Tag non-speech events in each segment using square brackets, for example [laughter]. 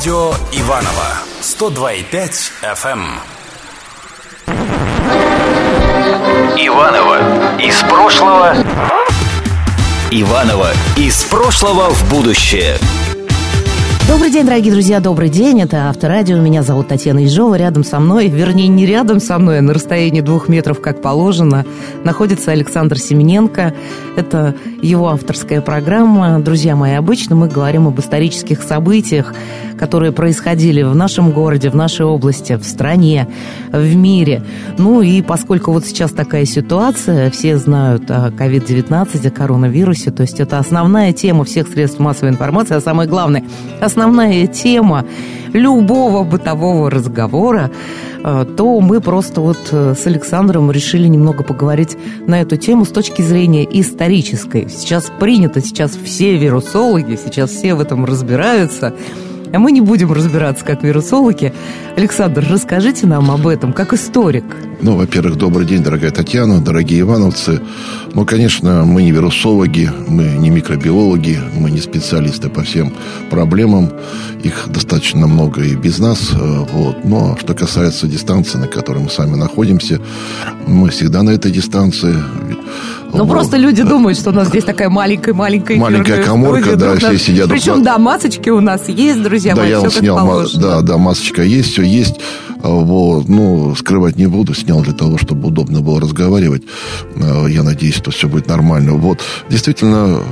Радио Иваново 102,5 FM. Иваново из прошлого. Иваново из прошлого в будущее. Добрый день, дорогие друзья, добрый день. Это Авторадио. Меня зовут Татьяна Ежова. Рядом со мной, вернее, не рядом со мной, а на расстоянии двух метров, как положено, находится Александр Семененко. Это его авторская программа. Друзья мои, обычно мы говорим об исторических событиях, которые происходили в нашем городе, в нашей области, в стране, в мире. Ну и поскольку вот сейчас такая ситуация, все знают о COVID-19, о коронавирусе, то есть это основная тема всех средств массовой информации, а самое главное, основная тема любого бытового разговора, э, то мы просто вот э, с Александром решили немного поговорить на эту тему с точки зрения исторической. Сейчас принято, сейчас все вирусологи, сейчас все в этом разбираются. А мы не будем разбираться как вирусологи. Александр, расскажите нам об этом как историк. Ну, во-первых, добрый день, дорогая Татьяна, дорогие ивановцы. Ну, конечно, мы не вирусологи, мы не микробиологи, мы не специалисты по всем проблемам. Их достаточно много и без нас. Э, вот. Но что касается дистанции, на которой мы сами находимся, мы всегда на этой дистанции. Ну, просто люди думают, что у нас здесь такая маленькая-маленькая Маленькая коморка, да, все сидят. Причем, да, масочки у нас есть, друзья да, мои, я снял, да, да, масочка есть, все есть. А, вот, ну, скрывать не буду, снял для того, чтобы удобно было разговаривать. А, я надеюсь, что все будет нормально. Вот, действительно,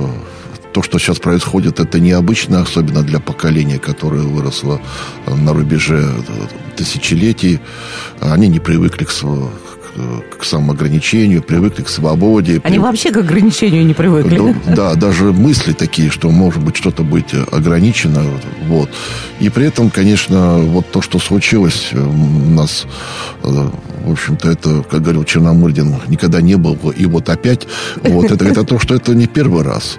то, что сейчас происходит, это необычно, особенно для поколения, которое выросло на рубеже тысячелетий. Они не привыкли к, к самоограничению, привыкли к свободе. Они при... вообще к ограничению не привыкли. Да, да, даже мысли такие, что может быть что-то быть ограничено. Вот. И при этом, конечно, вот то, что случилось у нас, э, в общем-то, это, как говорил Черномырдин, никогда не было. И вот опять, вот это, это то, что это не первый раз.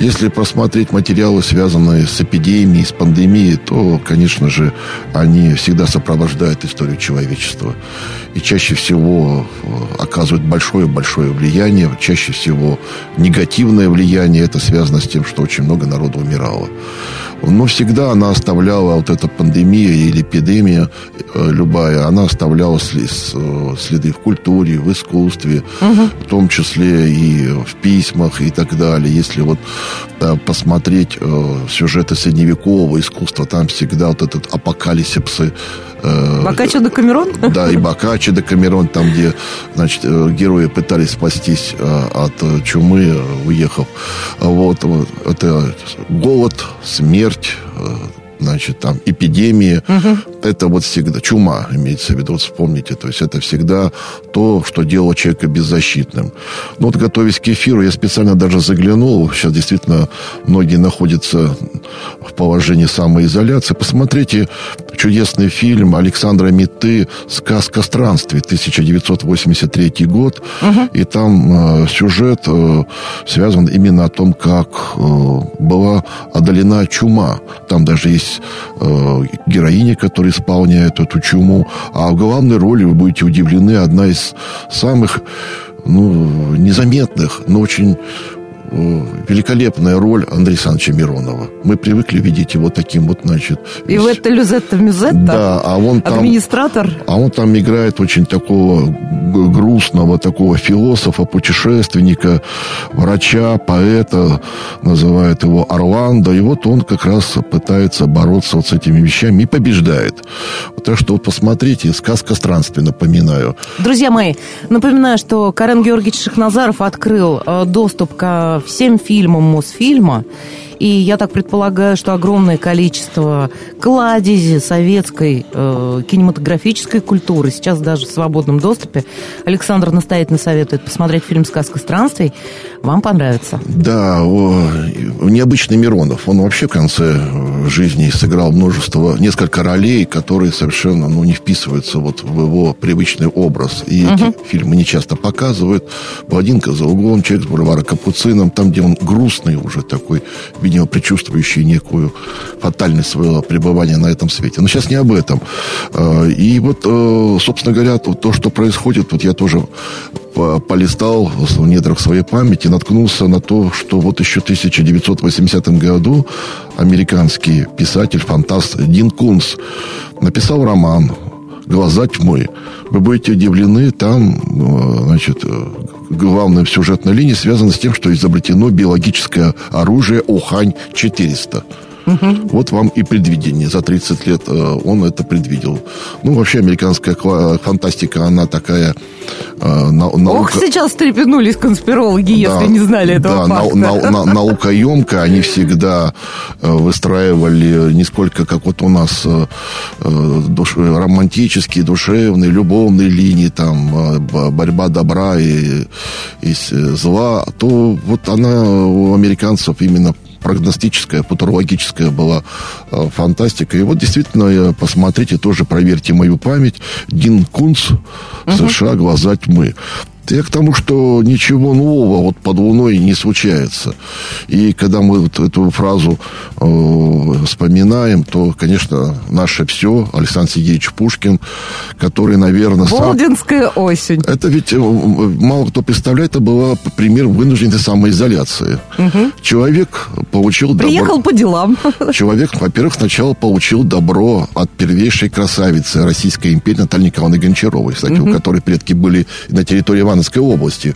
Если посмотреть материалы, связанные с эпидемией, с пандемией, то, конечно же, они всегда сопровождают историю человечества. И чаще всего оказывает большое-большое влияние, чаще всего негативное влияние. Это связано с тем, что очень много народу умирало. Но всегда она оставляла, вот эта пандемия или эпидемия э, любая, она оставляла э, следы в культуре, в искусстве, угу. в том числе и в письмах и так далее. Если вот да, посмотреть э, сюжеты средневекового искусства, там всегда вот этот апокалипсисы Э, Бокаччо де Камерон? Да, и Бокаччо де Камерон, там, где, значит, э, герои пытались спастись э, от чумы, уехав. Вот, это голод, смерть, значит, там, эпидемии, угу. это вот всегда, чума имеется в виду, вот вспомните, то есть это всегда то, что делало человека беззащитным. Ну вот, готовясь к эфиру, я специально даже заглянул, сейчас действительно многие находятся в положении самоизоляции. Посмотрите чудесный фильм Александра Миты «Сказка странствий», 1983 год, угу. и там э, сюжет э, связан именно о том, как э, была одолена чума. Там даже есть есть э, героиня, которая исполняет эту чуму. А в главной роли, вы будете удивлены, одна из самых ну, незаметных, но очень великолепная роль Андрея Александровича Миронова. Мы привыкли видеть его таким вот, значит... И в это Люзетта Мюзетта? Да, а он там... Администратор? А он там играет очень такого грустного, такого философа, путешественника, врача, поэта, называют его Орландо. И вот он как раз пытается бороться вот с этими вещами и побеждает. Так что вот посмотрите, сказка странствий, напоминаю. Друзья мои, напоминаю, что Карен Георгиевич Шахназаров открыл э, доступ к всем фильмам Мосфильма. И я так предполагаю, что огромное количество кладези советской э, кинематографической культуры сейчас даже в свободном доступе. Александр настоятельно советует посмотреть фильм «Сказка странствий». Вам понравится. Да, о, необычный Миронов. Он вообще в конце жизни сыграл множество, несколько ролей, которые совершенно ну, не вписываются вот в его привычный образ. И угу. эти фильмы не часто показывают. «Блондинка за углом», «Человек с бульвара Капуцином», там, где он грустный уже такой, видимо, предчувствующие некую фатальность своего пребывания на этом свете. Но сейчас не об этом. Э, и вот, э, собственно говоря, то, что происходит, вот я тоже полистал в недрах своей памяти, наткнулся на то, что вот еще в 1980 году американский писатель, фантаст Дин Кунс написал роман «Глаза тьмы». Вы будете удивлены, там, э, значит, главная сюжетная линия связана с тем, что изобретено биологическое оружие Ухань-400. Угу. Вот вам и предвидение. За 30 лет э, он это предвидел. Ну, вообще, американская фантастика, она такая... Э, наука... Ох, сейчас трепенулись конспирологи, если да, не знали этого да, факта. На, на, наукоемко они всегда э, выстраивали не сколько, как вот у нас душ, романтические, душевные, любовные линии, там, борьба добра и, и зла, то вот она у американцев именно прогностическая, футурологическая была э, фантастика. И вот действительно, посмотрите, тоже проверьте мою память. Дин Кунц, США, глаза тьмы. Я к тому, что ничего нового вот под луной не случается. И когда мы вот эту фразу э, вспоминаем, то, конечно, наше все, Александр Сергеевич Пушкин, который, наверное... Болдинская сам... осень. Это ведь э, мало кто представляет, это была пример вынужденной самоизоляции. Угу. Человек получил... Приехал добро... по делам. Человек, во-первых, сначала получил добро от первейшей красавицы Российской империи Натальи Николаевны Гончаровой, кстати, угу. у которой предки были на территории Ивана Ульяновской области,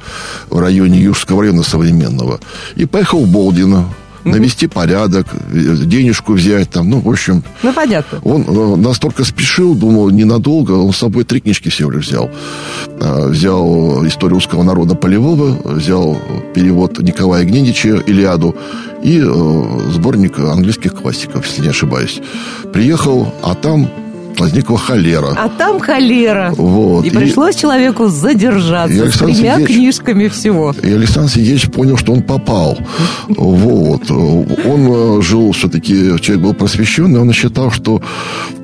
в районе Южского района современного. И поехал в Болдино, навести порядок, денежку взять там, ну, в общем... Ну, понятно. Он э, настолько спешил, думал, ненадолго, он с собой три книжки всего лишь взял. А, взял историю русского народа Полевого, взял перевод Николая Гнедича «Илиаду» и э, сборник английских классиков, если не ошибаюсь. Приехал, а там возникла холера. А там холера. Вот. И, и пришлось человеку задержаться и с тремя Сергеевич, книжками всего. И Александр Сергеевич понял, что он попал. [laughs] Вот. Он э, жил все-таки, человек был просвещенный, он считал, что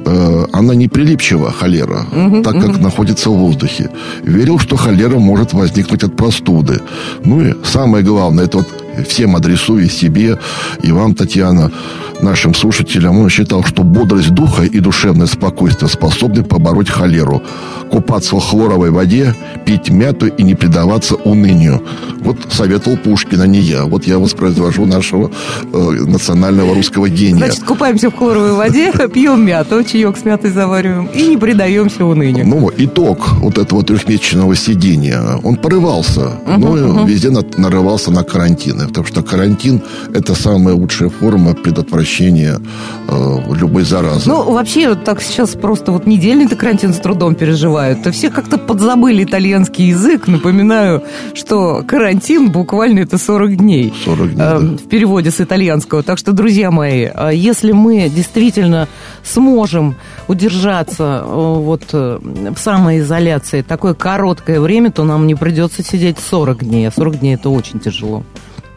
э, она не прилипчива, холера, так как находится в воздухе. Верил, что холера может возникнуть от простуды. Ну и самое главное, это вот всем адресую себе и вам, Татьяна, нашим слушателям. Он считал, что бодрость духа и душевное спокойствие способны побороть холеру. Купаться в хлоровой воде, пить мяту и не предаваться унынию. Вот советовал Пушкин, а не я. Вот я воспроизвожу нашего э, национального русского гения. Значит, купаемся в хлоровой воде, [laughs] пьем мяту, чаек с мятой завариваем и не предаемся унынию. Ну, итог вот этого трехмесячного сидения. Он порывался, но везде нарывался на карантины. Потому что карантин – это самая лучшая форма предотвращения э, любой заразы. Ну, вообще, так сейчас просто вот недельный-то карантин с трудом переживают. То все как-то подзабыли итальянский язык. Напоминаю, что карантин буквально это 40 дней. 40 дней, э, да. В переводе с итальянского. Так что, друзья мои, э, если мы действительно сможем удержаться э, вот э, в самоизоляции такое короткое время, то нам не придется сидеть 40 дней. А 40 дней это очень тяжело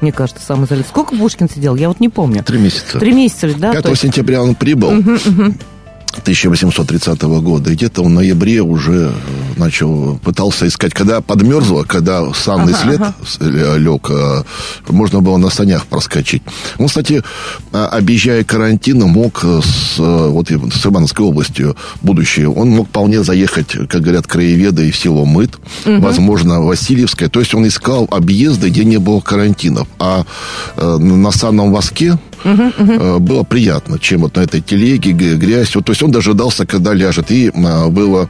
мне кажется, самоизоляция. Сколько Пушкин сидел? Я вот не помню. Три месяца. Три месяца, да? 5 есть... сентября он прибыл. Угу, угу. 1830 года. И где-то в ноябре уже начал, пытался искать, когда подмерзло, когда санный ага, след ага. лег, э, можно было на санях проскочить. Он, кстати, а, объезжая карантин, мог с, вот, с Ивановской областью будущее, он мог вполне заехать, как говорят краеведы, в село Мыт, угу. возможно, Васильевское. То есть он искал объезды, где не было карантинов. А э, на санном воске угу. было приятно, чем вот на этой телеге, грязь. Вот, то есть он дожидался, когда ляжет. И а, было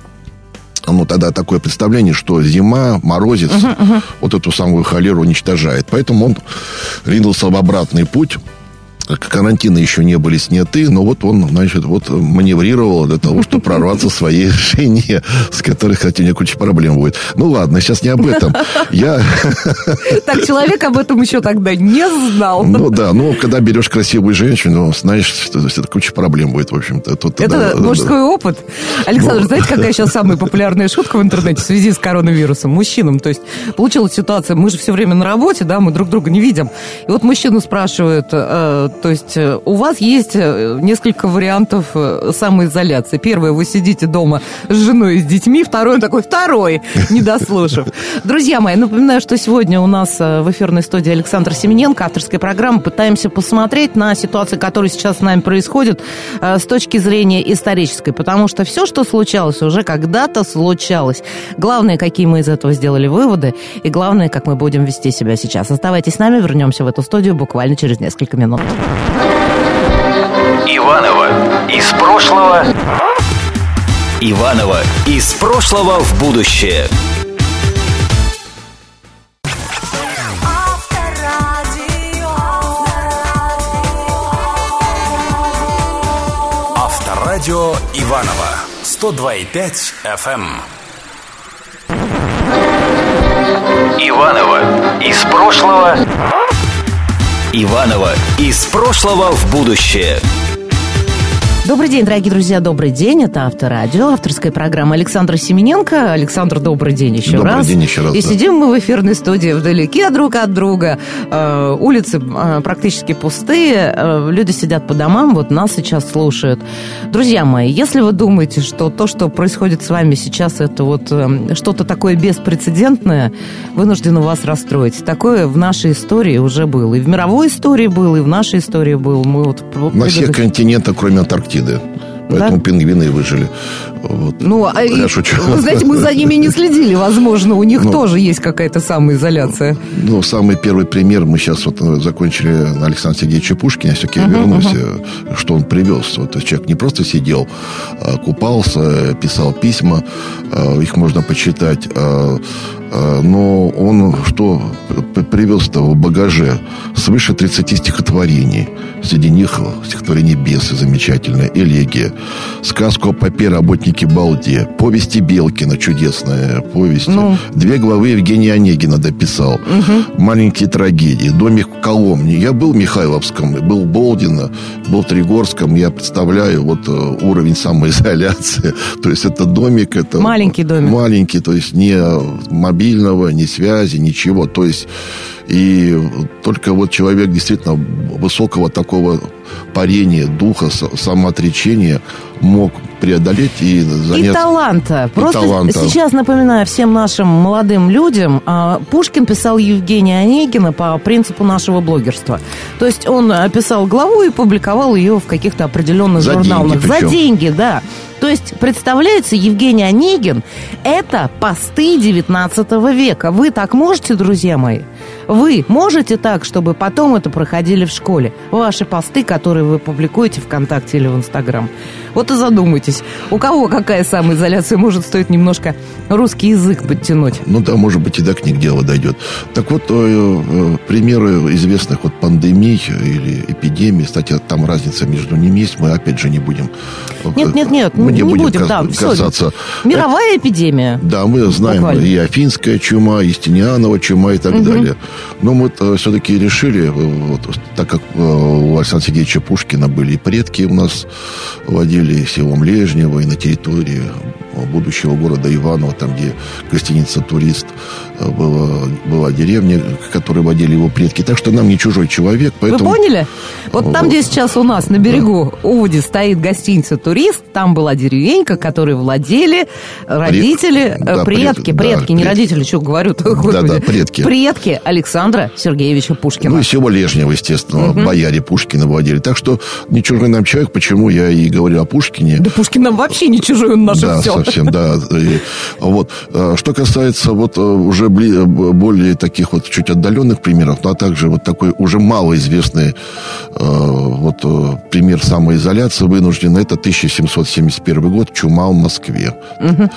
ну, тогда такое представление, что зима, морозец, uh-huh, uh-huh. вот эту самую холеру уничтожает. Поэтому он ринулся в обратный путь карантины еще не были сняты, но вот он, значит, вот маневрировал для того, чтобы прорваться своей [laughs] жене, с которой, кстати, у нее куча проблем будет. Ну ладно, сейчас не об этом. Я... [laughs] Так, человек об этом еще тогда не знал. Ну да, ну, когда берешь красивую женщину, знаешь, что это куча проблем будет, в общем-то. Тут, это да, мужской да. опыт. Александр, ну... знаете, какая сейчас самая [laughs] популярная шутка в интернете в связи с коронавирусом? Мужчинам, то есть получилась ситуация, мы же все время на работе, да, мы друг друга не видим. И вот мужчину спрашивают, э, То есть э, у вас есть э, несколько вариантов э, самоизоляции. Первое, вы сидите дома с женой и с детьми. Второй, он такой, второй, [laughs] не дослушав. Друзья мои, напоминаю, что сегодня у нас в эфирной студии Александр Семененко, авторская программа. Пытаемся посмотреть на ситуацию, которая сейчас с нами происходит с точки зрения исторической. Потому что все, что случалось, уже когда-то случалось. Главное, какие мы из этого сделали выводы. И главное, как мы будем вести себя сейчас. Оставайтесь с нами, вернемся в эту студию буквально через несколько минут. Иванова из прошлого. Иванова из прошлого в будущее. Авторадио Иванова 102,5 FM. Иванова из прошлого. Иванова из прошлого в будущее. Добрый день, дорогие друзья, добрый день. Это Авторадио, авторская программа Александра Семененко. Александр, добрый день еще добрый раз. Добрый день еще раз. И да. сидим мы в эфирной студии вдалеке друг от друга. Э, улицы э, практически пустые, э, люди сидят по домам, вот нас сейчас слушают. Друзья мои, если вы думаете, что то, что происходит с вами сейчас, это вот э, что-то такое беспрецедентное, вынуждены вас расстроить. Такое в нашей истории уже было. И в мировой истории было, и в нашей истории было. Мы вот На всех континентах, кроме Антарктиды. Поэтому да? пингвины и выжили. Вот. Ну, а я и, шучу. Вы знаете, мы за ними не следили. Возможно, у них ну, тоже есть какая-то самоизоляция. Ну, самый первый пример. Мы сейчас вот э, закончили на Александра Сергеевича Пушкина. Все-таки uh-huh, вернулись, uh-huh. что он привез. Вот человек не просто сидел, а купался, писал письма. А, их можно почитать. А, но он что привез-то в багаже? Свыше 30 стихотворений. Среди них стихотворение «Бесы» замечательное, «Элегия», сказку о попе работнике Балде, повести Белкина, чудесная повесть. Ну. Две главы Евгения Онегина дописал. Угу. Маленькие трагедии, домик в Коломне. Я был в Михайловском, был в Болдино, был в Тригорском. Я представляю вот э, уровень самоизоляции. [laughs] То есть это домик, это... Маленький домик. Маленький, то есть не мобильного, ни связи, ничего. То есть и только вот человек действительно высокого такого парения, духа, самоотречения мог преодолеть и занять... И таланта. И Просто таланта. сейчас напоминаю всем нашим молодым людям, а, Пушкин писал Евгения Онегина по принципу нашего блогерства. То есть он писал главу и публиковал ее в каких-то определенных За журналах. деньги За деньги, да. То есть, представляется, Евгений Онегин – это посты 19 века. Вы так можете, друзья мои? Вы можете так, чтобы потом это проходили в школе? Ваши посты, которые вы публикуете ВКонтакте или в Инстаграм. Вот и задумайтесь, у кого какая самоизоляция может стоит немножко русский язык подтянуть? Ну да, может быть, и до книг дело дойдет. Так вот, э, э, примеры известных вот пандемий или эпидемий, кстати, там разница между ними есть, мы опять же не будем... Нет, нет, нет, мы не, не будем, будем, да, касаться. Все. Мировая эпидемия. Да, мы знаем Буквально. и Афинская чума, и Стенианова чума и так угу. далее. Но мы э, все-таки решили, вот, так как у Александра Сергеевича Пушкина были и предки у нас водили и селом Лежнево, и на территории будущего города Иваново, там, где гостиница «Турист» была, была деревня, которой водили его предки. Так что нам не чужой человек, поэтому... Вы поняли? Вот там, где сейчас у нас на берегу да. Уводи стоит гостиница «Турист», там была деревенька, которой владели родители, Пред... да, предки, пред... предки, да, не пред... родители, что говорю Да, да, предки. Предки Александра Сергеевича Пушкина. Ну, и село Лежнево, естественно, угу. бояре Пушкина владели. Так что не чужой нам человек, почему я и говорю о Пушкине. Да Пушкин нам вообще не чужой, он наше да, все. Совсем, да. И, вот. Что касается вот уже более таких вот чуть отдаленных примеров, ну, а также вот такой уже малоизвестный вот пример самоизоляции вынужденной, это 1771 год, чума в Москве. Угу.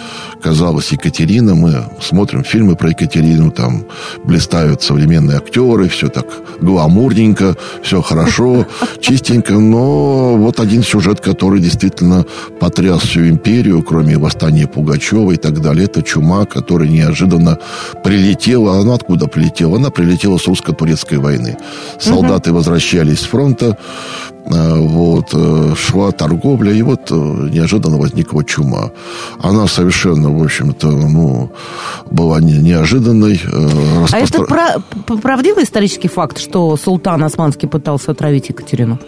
Казалось, Екатерина, мы смотрим фильмы про Екатерину, там блистают современные актеры, все так гламурненько, все хорошо, [laughs] чистенько, но вот один сюжет, который действительно потряс всю империю, кроме восстания Пугачева и так далее, это чума, которая неожиданно прилетела, она откуда прилетела? Она прилетела с русско-турецкой войны. Солдаты угу. возвращались с фронта, вот, э, шла торговля, и вот э, неожиданно возникла чума. Она совершенно, в общем-то, ну, была не, неожиданной. э, А это про- правдивый исторический факт, что султан Османский пытался отравить Екатерину?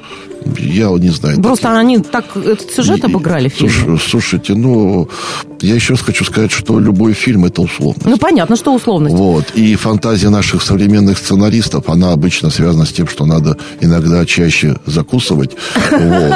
Я не знаю. Просто они так этот сюжет обыграли в фильме. Слуш- Слушайте, ну, я еще раз хочу сказать, что любой фильм – это условность. Ну, понятно, что условность. Вот. И фантазия наших современных сценаристов, она обычно связана с тем, что надо иногда чаще закусывать. Вот.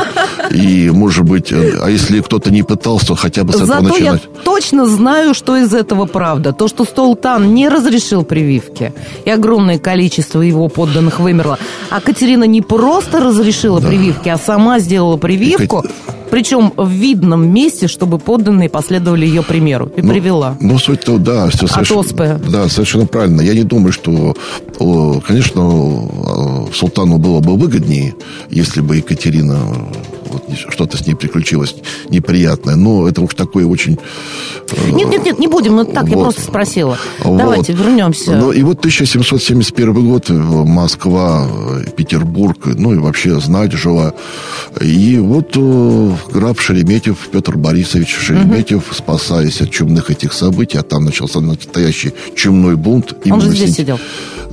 И, может быть, э, а если кто-то не пытался, хотя бы с этого Зато я начинать. точно знаю, что из этого правда. То, что Султан не разрешил прививки, и огромное количество его подданных вымерло. А Катерина не просто разрешила прививки, а сама сделала прививку, причем в видном месте, чтобы подданные последовали ее примеру. И привела. Ну, суть-то, да, все совершенно, оспы. да, совершенно правильно. Я не думаю, что, конечно, султану было бы выгоднее, если бы Екатерина, вот, что-то с ней приключилось неприятное. Но это уж такое очень... э, Нет, нет, нет, не будем. Ну так, я Вот. просто спросила. Вот. Давайте вернемся. Ну и вот 1771 год, э, Москва, э, Петербург, ну и вообще знать жила. И вот граф Шереметьев, Петр Борисович Шереметьев, спасаясь от чумных этих событий, а там начался настоящий чумной бунт. Он же здесь сентя- сидел.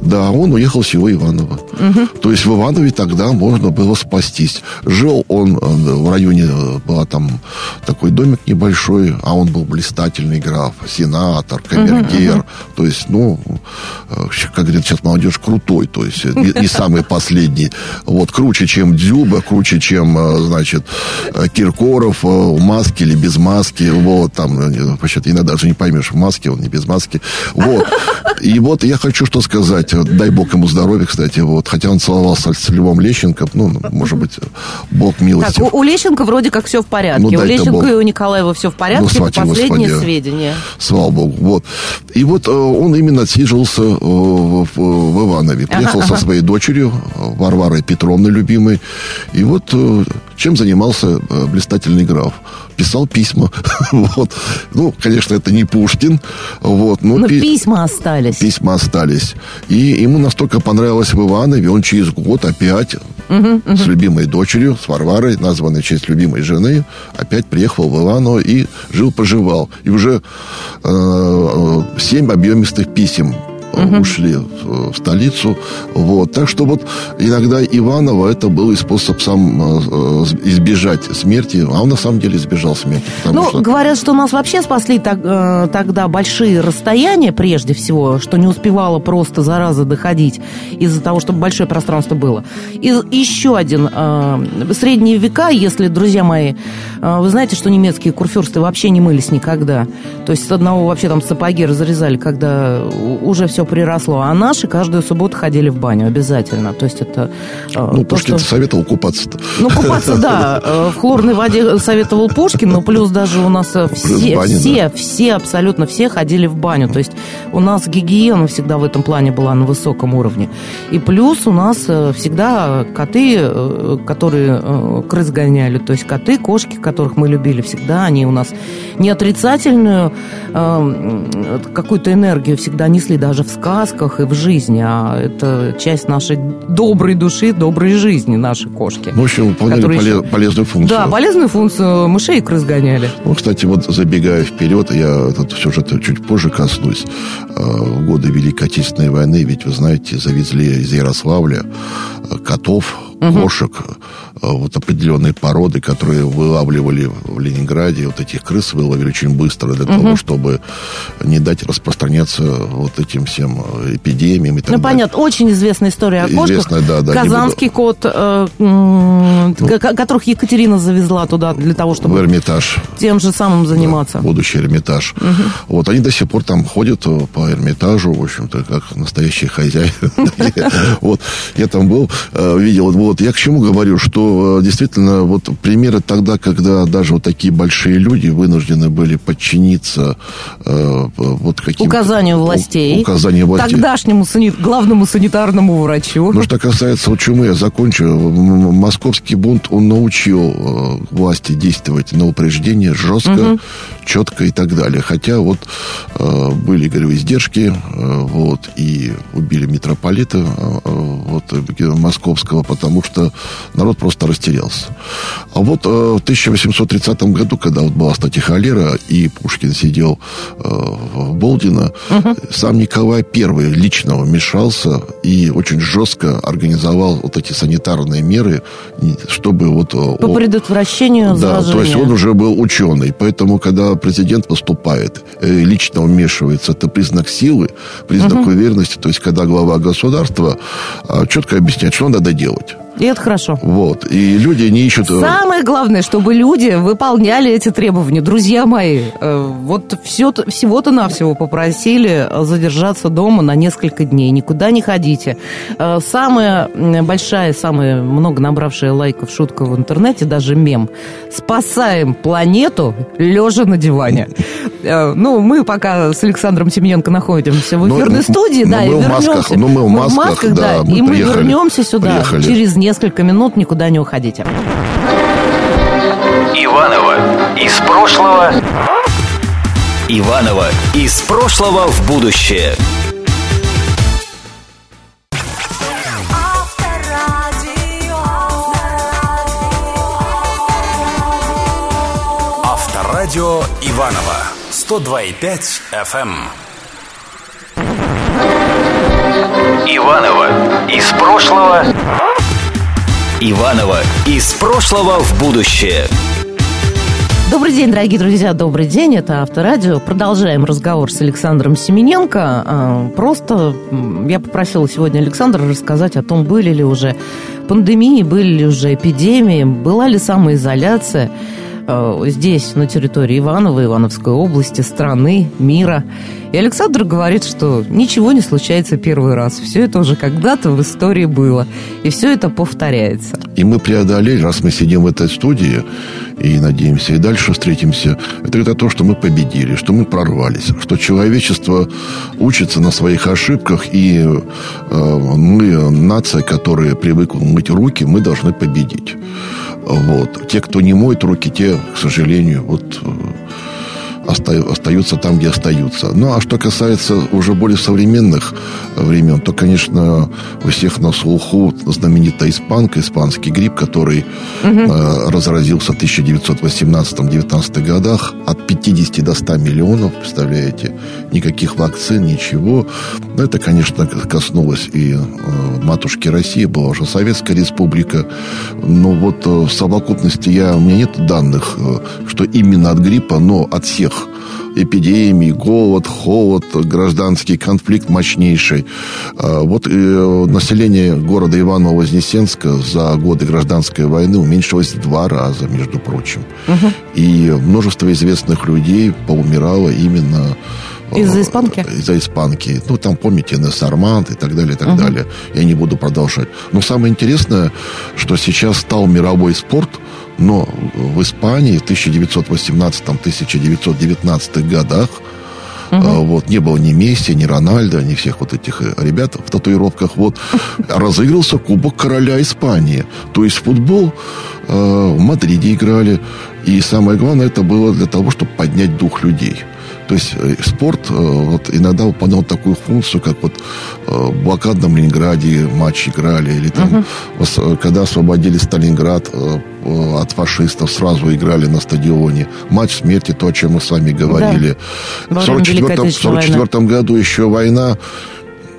Да, он уехал с его Иваново. То есть в Иванове тогда можно было спастись. Жил он э, в районе, э, был там такой домик небольшой, а он был блистательный граф, сенатор, камергер. То есть, ну, э, как говорят сейчас молодежь, крутой. То есть, не, не самый последний. Вот, круче, чем Дзюба, круче, чем, значит, Киркоров, в маске или без маски. Вот, там, вообще, иногда даже не поймешь, в маске он, не без маски. Вот. И вот я хочу что сказать. Вот Дай бог ему здоровья, кстати. Вот. Хотя он целовался с Львом Лещенко. Ну, может быть, бог Так, милости. у, у Лещенко вроде как все в порядке. Ну, у Лещенко бог. и у Николаева все в порядке. Ну, это слава последние Господи. сведения. Слава богу. Вот. И вот э, он именно отсиживался э, в, в- Иванове. Приехал Ага, со ага. своей дочерью, э, Варварой Петровной любимой. И вот чем занимался э, блистательный граф? Писал письма. [laughs] вот. Ну, конечно, это не Пушкин. Вот. Но Но пи- письма остались. письма остались. И ему настолько понравилось в Иванове, он через год опять с любимой дочерью, с Варварой, названной в честь любимой жены, опять приехал в Иваново и жил-поживал. И уже э, э, семь объемистых писем э, ушли в, в столицу. Вот. Так что вот иногда Иваново это был и способ сам э, э, избежать смерти, а он на самом деле избежал смерти. Ну, что- говорят, что нас вообще спасли так- э, тогда большие расстояния, прежде всего, что не успевала просто зараза доходить из-за того, чтобы большое пространство было. И еще один. э, средние века, если, друзья мои, э, вы знаете, что немецкие курфюрсты вообще не мылись никогда. То есть с одного вообще там сапоги разрезали, когда уже все приросло. А наши каждую субботу ходили в баню обязательно. То есть это... э, Ну, то, Пушкин что- советовал купаться ну, купаться, да. э, В хлорной воде советовал Пушкин, но плюс даже у нас э, все, бани, все, все, абсолютно все ходили в баню. То есть у нас гигиена всегда в этом плане была на высоком уровне. И плюс у нас всегда коты, которые крыс гоняли, то есть коты, кошки, которых мы любили всегда, они у нас не отрицательную какую-то энергию всегда несли даже в сказках и в жизни, а это часть нашей доброй души, доброй жизни, наши кошки. В общем, выполняли Которые поле- еще- полезную функцию. Да, полезную функцию мышей и крыс гоняли. Ну, кстати, вот забегая вперед, я этот сюжет чуть позже коснусь. Э, В годы Великой Отечественной войны, ведь вы знаете, завезли из Ярославля э, котов, кошек, э, вот определенные породы, которые вылавливали в Ленинграде. Вот этих крыс выловили очень быстро для того, чтобы не дать распространяться вот этим всем э, эпидемиям и так Ну, далее. понятно, очень известная история о кошках. Известная, да, да, Казанский кот, э, ко- которых Екатерина завезла туда для того, В чтобы Эрмитаж. тем же самым заниматься. будущий Эрмитаж. Вот они до сих пор там ходят э, по Эрмитажу, в общем-то, как настоящие хозяева. [laughs] Вот, я там был, э, видел. Вот, я к чему говорю, что э, действительно, вот примеры тогда, когда даже вот такие большие люди вынуждены были подчиниться э, вот каким Указанию властей. Указанию властей. Тогдашнему сани- главному санитарному врачу. Ну, что касается вот чумы, я закончу. Московский бунт, он научил э, власти действовать на упреждение жестко, четко и так далее. Хотя вот э, были, говорю, издержки, э, вот, и убили митрополита э, вот, московского, потому что народ просто растерялся. А вот в 1830 году, когда вот была, кстати, холера, и Пушкин сидел в Болдино, угу. сам Николай I лично вмешался и очень жестко организовал вот эти санитарные меры, чтобы вот... По предотвращению Да, то есть он уже был ученый, поэтому, когда президент выступает, лично вмешивается, это признак силы, признак угу. уверенности. То есть, когда глава государства а, четко объясняет, что надо делать. И это хорошо. Вот. И люди не ищут... Э, Самое главное, чтобы люди выполняли эти требования. Друзья мои, э, вот все, всего-то навсего попросили задержаться дома на несколько дней. Никуда не ходите. Э, самая большая, самая много набравшая лайков шутка в интернете, даже мем. Спасаем планету, лежа на диване. Ну, мы пока с Александром Семененко находимся в эфирной но, студии, но да, и вернемся. Масках, но мы в масках, в масках да, да, и мы вернемся сюда приехали. через несколько минут, никуда не уходите. Иванова из прошлого. Иванова из прошлого в будущее. Авторадио Иванова 102,5 FM. Иванова из прошлого. Иванова из прошлого в будущее. Добрый день, дорогие друзья, добрый день. Это Авторадио. Продолжаем разговор с Александром Семененко. А, просто я попросила сегодня Александра рассказать о том, были ли уже пандемии, были ли уже эпидемии, была ли самоизоляция здесь, на территории Иванова, Ивановской области, страны, мира. И Александр говорит, что ничего не случается первый раз. Все это уже когда-то в истории было. И все это повторяется. И мы преодолели, раз мы сидим в этой студии и надеемся, и дальше встретимся, это это то, что мы победили, что мы прорвались, что человечество учится на своих ошибках, и э, мы, нация, которая привыкла мыть руки, мы должны победить. Вот. Те, кто не моет руки, те, к сожалению, вот э, остаются там, где остаются. Ну, а что касается уже более современных времен, то, конечно, у всех на слуху знаменитая испанка, испанский грипп, который угу. э, разразился в 1918-19 годах от 50 до 100 миллионов, представляете? Никаких вакцин, ничего. Но это, конечно, коснулось и э, матушки России, была уже Советская Республика. Но вот э, в совокупности я, у меня нет данных, э, что именно от гриппа, но от всех эпидемии, голод, холод, гражданский конфликт мощнейший. А, вот э, население города Иваново-Вознесенска за годы гражданской войны уменьшилось в два раза, между прочим. Угу. И множество известных людей поумирало именно из-за испанки? Из-за испанки. Ну, там, помните, Несармант и так далее, и так угу. далее. Я не буду продолжать. Но самое интересное, что сейчас стал мировой спорт, но в Испании в 1918-1919 годах Угу. Вот, не было ни Месси, ни Рональда, ни всех вот этих э, ребят в татуировках. Вот, [laughs] разыгрался Кубок Короля Испании. То есть футбол э, в Мадриде играли. И самое главное, это было для того, чтобы поднять дух людей. То есть э, спорт э, вот, иногда выполнял такую функцию, как вот э, в блокадном Ленинграде матч играли, или там, uh-huh. когда освободили Сталинград от фашистов, сразу играли на стадионе. Матч смерти, то, о чем мы с вами говорили. Да. В 1944 году еще война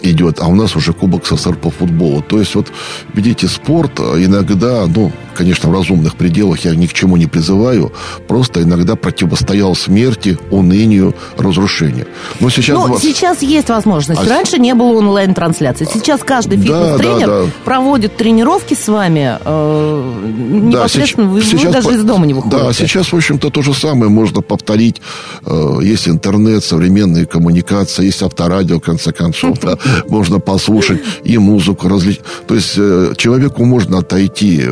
идет, а у нас уже Кубок СССР по футболу. То есть, вот, видите, спорт иногда, ну, конечно, в разумных пределах я ни к чему не призываю, просто иногда противостоял смерти, унынию, разрушению. Но сейчас... Ну, 20... сейчас есть возможность. А... Раньше не было онлайн-трансляции. Сейчас каждый фитнес-тренер да, да, да. проводит тренировки с вами. Э, непосредственно да, вы, сейчас, вы даже из дома не выходите. Да, сейчас, в общем-то, то же самое можно повторить. Э, есть интернет, современные коммуникации, есть авторадио, в конце концов. Да, [laughs] можно послушать и музыку. Разли... То есть э, человеку можно отойти э,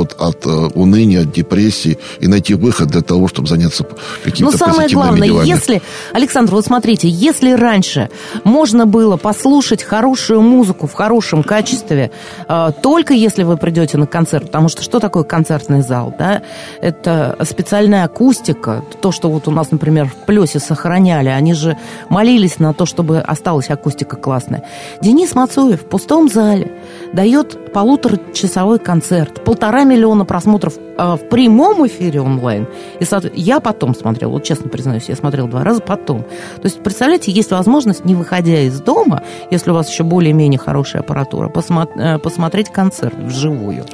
вот от э, уныния, от депрессии и найти выход для того, чтобы заняться какими-то Но самое главное, делами. если, Александр, вот смотрите, если раньше можно было послушать хорошую музыку в хорошем качестве, э, только если вы придете на концерт, потому что что такое концертный зал, да? Это специальная акустика, то, что вот у нас, например, в Плесе сохраняли, они же молились на то, чтобы осталась акустика классная. Денис Мацуев в пустом зале дает полуторачасовой концерт, полтора миллиона просмотров э, в прямом эфире онлайн. И я потом смотрел, вот честно признаюсь, я смотрел два раза потом. То есть, представляете, есть возможность, не выходя из дома, если у вас еще более-менее хорошая аппаратура, посмотри, э, посмотреть концерт вживую.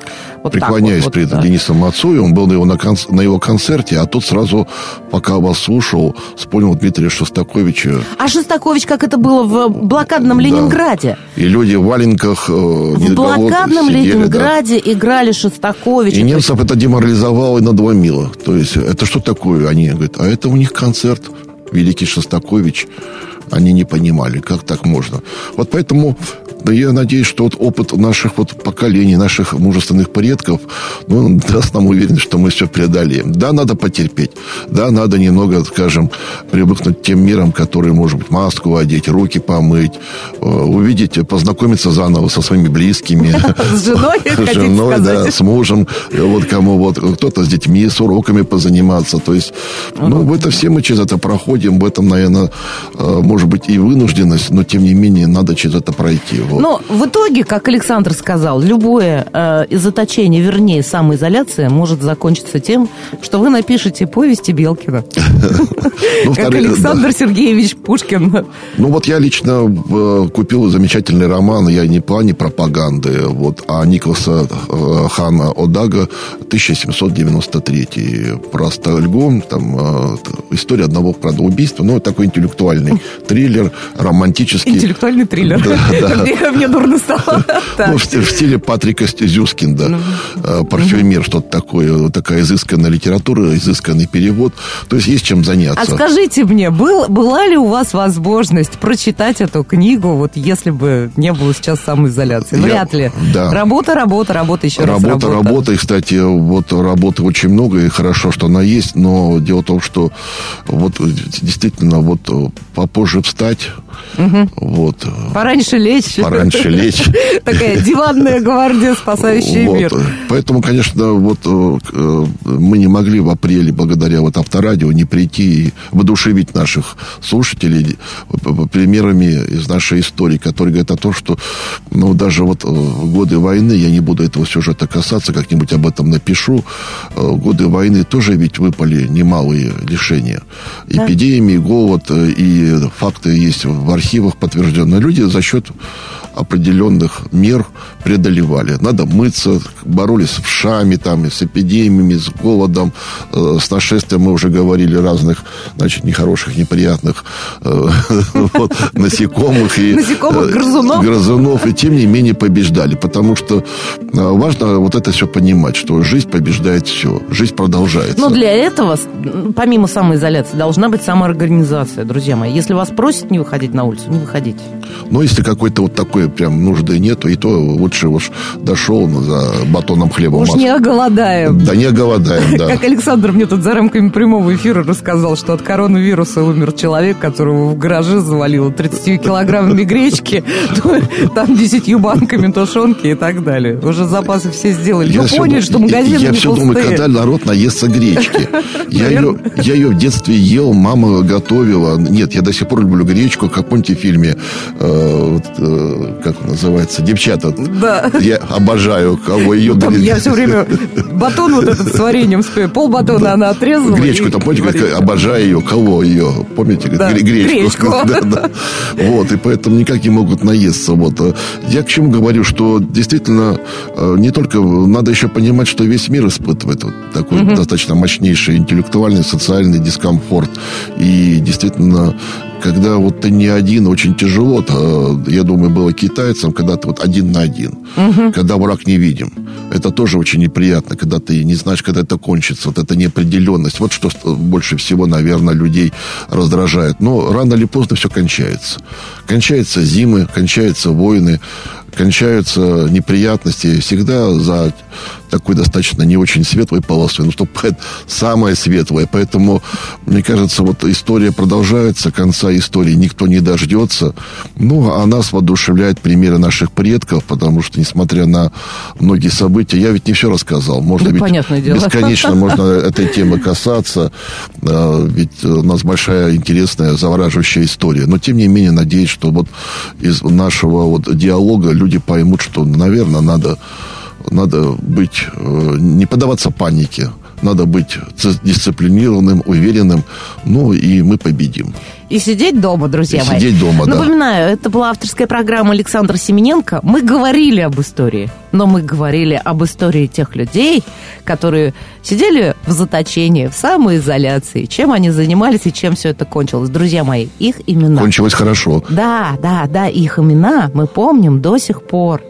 Вот Преклоняясь вот, перед да. Денисом Мацуевым, он был на его, на, конц... на его концерте, а тот сразу, пока вас слушал, вспомнил Дмитрия Шостаковича. А Шостакович, как это было в блокадном Ленинграде? Да. И люди в валенках... Э, в блокадном сидели, Ленинграде да. играли Шостаковича. И немцев это деморализовало и надломило. То есть, это что такое? Они говорят, а это у них концерт. Великий Шостакович они не понимали, как так можно. Вот поэтому я надеюсь, что вот опыт наших вот поколений, наших мужественных предков, ну, даст нам уверенность, что мы все преодолеем. Да, надо потерпеть. Да, надо немного, скажем, привыкнуть к тем мирам, которые, может быть, маску одеть, руки помыть, э, увидеть, познакомиться заново со своими близкими. [laughs] С женой, С женой, да, с мужем. Вот кому вот, кто-то с детьми, с уроками позаниматься. То есть, ну, в это все мы через это проходим. В этом, наверное, э, может быть и вынужденность, но, тем не менее, надо через это пройти. Вот. Но в итоге, как Александр сказал, любое э, заточение, вернее, самоизоляция может закончиться тем, что вы напишете повести Белкина. [laughs] Ну, как Александр Сергеевич Пушкин. Ну, вот я лично э, купил замечательный роман, я не в плане пропаганды, вот, а Николаса э, Хана Одага 1793 про Стальгом, там э, история одного, правда, убийства, ну, такой интеллектуальный [laughs] триллер, романтический. Интеллектуальный триллер. Да, да. [laughs] мне дурно стало. Ну, [laughs] в стиле Патрика Зюскинда. Ну. Э, Парфюмер, что-то такое. Такая изысканная литература, изысканный перевод. То есть есть чем заняться. А скажите мне, был, была ли у вас возможность прочитать эту книгу, вот если бы не было сейчас самоизоляции? Вряд ли. Да. Работа, работа, работа, еще работа, раз работа. Работа, и, кстати, вот работы очень много, и хорошо, что она есть, но дело в том, что вот действительно вот попозже встать, Угу. Вот. Пораньше лечь. Пораньше лечь. [laughs] Такая диванная гвардия, спасающая мир. Поэтому, конечно, вот э, мы не могли в апреле, благодаря вот авторадио, не прийти и воодушевить наших слушателей примерами из нашей истории, которые говорят о том, что ну, даже вот э, в годы войны, я не буду этого сюжета касаться, как-нибудь об этом напишу, э, годы войны тоже ведь выпали немалые лишения. Эпидемии, голод, и факты есть в архивах подтверждено. Люди за счет определенных мер преодолевали. Надо мыться, боролись с вшами, там, с эпидемиями, с голодом, э, с нашествием, мы уже говорили, разных, значит, нехороших, неприятных э, [laughs] насекомых. И, насекомых, грызунов. Грызунов, и тем не менее побеждали. Потому что э, важно вот это все понимать, что жизнь побеждает все, жизнь продолжается. Но для этого, помимо самоизоляции, должна быть самоорганизация, друзья мои. Если вас просят не выходить на улицу, не выходите. Но если какой-то вот такой прям нужды нету, и то лучше уж дошел за батоном хлеба. Уж не оголодаем. Да не оголодаем, да. [laughs] Как Александр мне тут за рамками прямого эфира рассказал, что от коронавируса умер человек, которого в гараже завалило 30 килограммами гречки, [laughs] там 10 банками тушенки и так далее. Уже запасы все сделали. Я поняли, что магазины Я все думаю, когда народ наестся гречки. [laughs] Я ее, я ее в детстве ел, мама готовила. Нет, я до сих пор люблю гречку, как помните в фильме э, э, как называется, девчата. Да. Я обожаю, кого ее... Там я все время [laughs] батон вот этот с вареньем, пол батона да. она отрезала. Гречку, там, помните, как, обожаю ее, кого ее, помните, да, гречку. гречку. [laughs] да, да. Вот, и поэтому никак не могут наесться. Вот. Я к чему говорю, что действительно э, не только надо еще понимать, что весь мир испытывает вот такой угу. достаточно мощнейший интеллектуальный, социальный дискомфорт. И действительно когда вот ты не один, очень тяжело. -то, я думаю, было китайцам, когда ты вот один на один, угу. когда враг не видим. Это тоже очень неприятно, когда ты не знаешь, когда это кончится. Вот эта неопределенность. Вот что больше всего, наверное, людей раздражает. Но рано или поздно все кончается. Кончаются зимы, кончаются войны, кончаются неприятности. Всегда за такой достаточно не очень светлой полосой, наступает самое светлое. Поэтому, мне кажется, вот история продолжается, конца истории никто не дождется. Ну, а нас воодушевляет примеры наших предков, потому что, несмотря на многие события, я ведь не все рассказал. Можно Да, ведь понятное дело. бесконечно [laughs] можно этой темы касаться, э, ведь у нас большая интересная завораживающая история. Но, тем не менее, надеюсь, что вот из нашего вот диалога люди поймут, что, наверное, надо, надо быть, э, не поддаваться панике, надо быть дисциплинированным, уверенным, ну и мы победим. И сидеть дома, друзья И мои. сидеть дома, да. Напоминаю, это была авторская программа Александра Семененко. Мы говорили об истории, но мы говорили об истории тех людей, которые сидели в заточении, в самоизоляции, чем они занимались и чем все это кончилось. Друзья мои, их имена. Кончилось хорошо. Да, да, да, их имена мы помним до сих пор.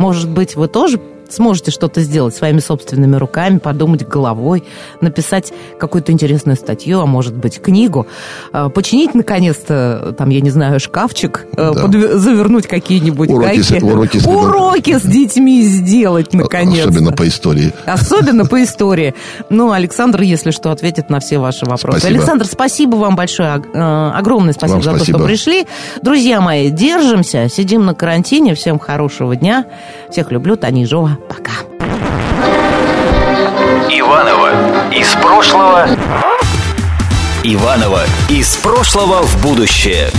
Может быть, вы тоже сможете что-то сделать своими собственными руками, подумать головой, написать какую-то интересную статью, а может быть, книгу, э, починить, наконец-то, там, я не знаю, шкафчик, э, Да. подве- завернуть какие-нибудь Уроки с- гайки. уроки с- Уроки с детьми сделать, наконец Особенно по истории. Особенно по истории. Ну, Александр, если что, ответит на все ваши вопросы. Спасибо. Александр, спасибо вам большое. э, Огромное спасибо Вам за то, спасибо. что пришли. Друзья мои, держимся, сидим на карантине. Всем хорошего дня. Всех люблю. Таня Ижова. Пока. Иванова из прошлого. Иванова из прошлого в будущее.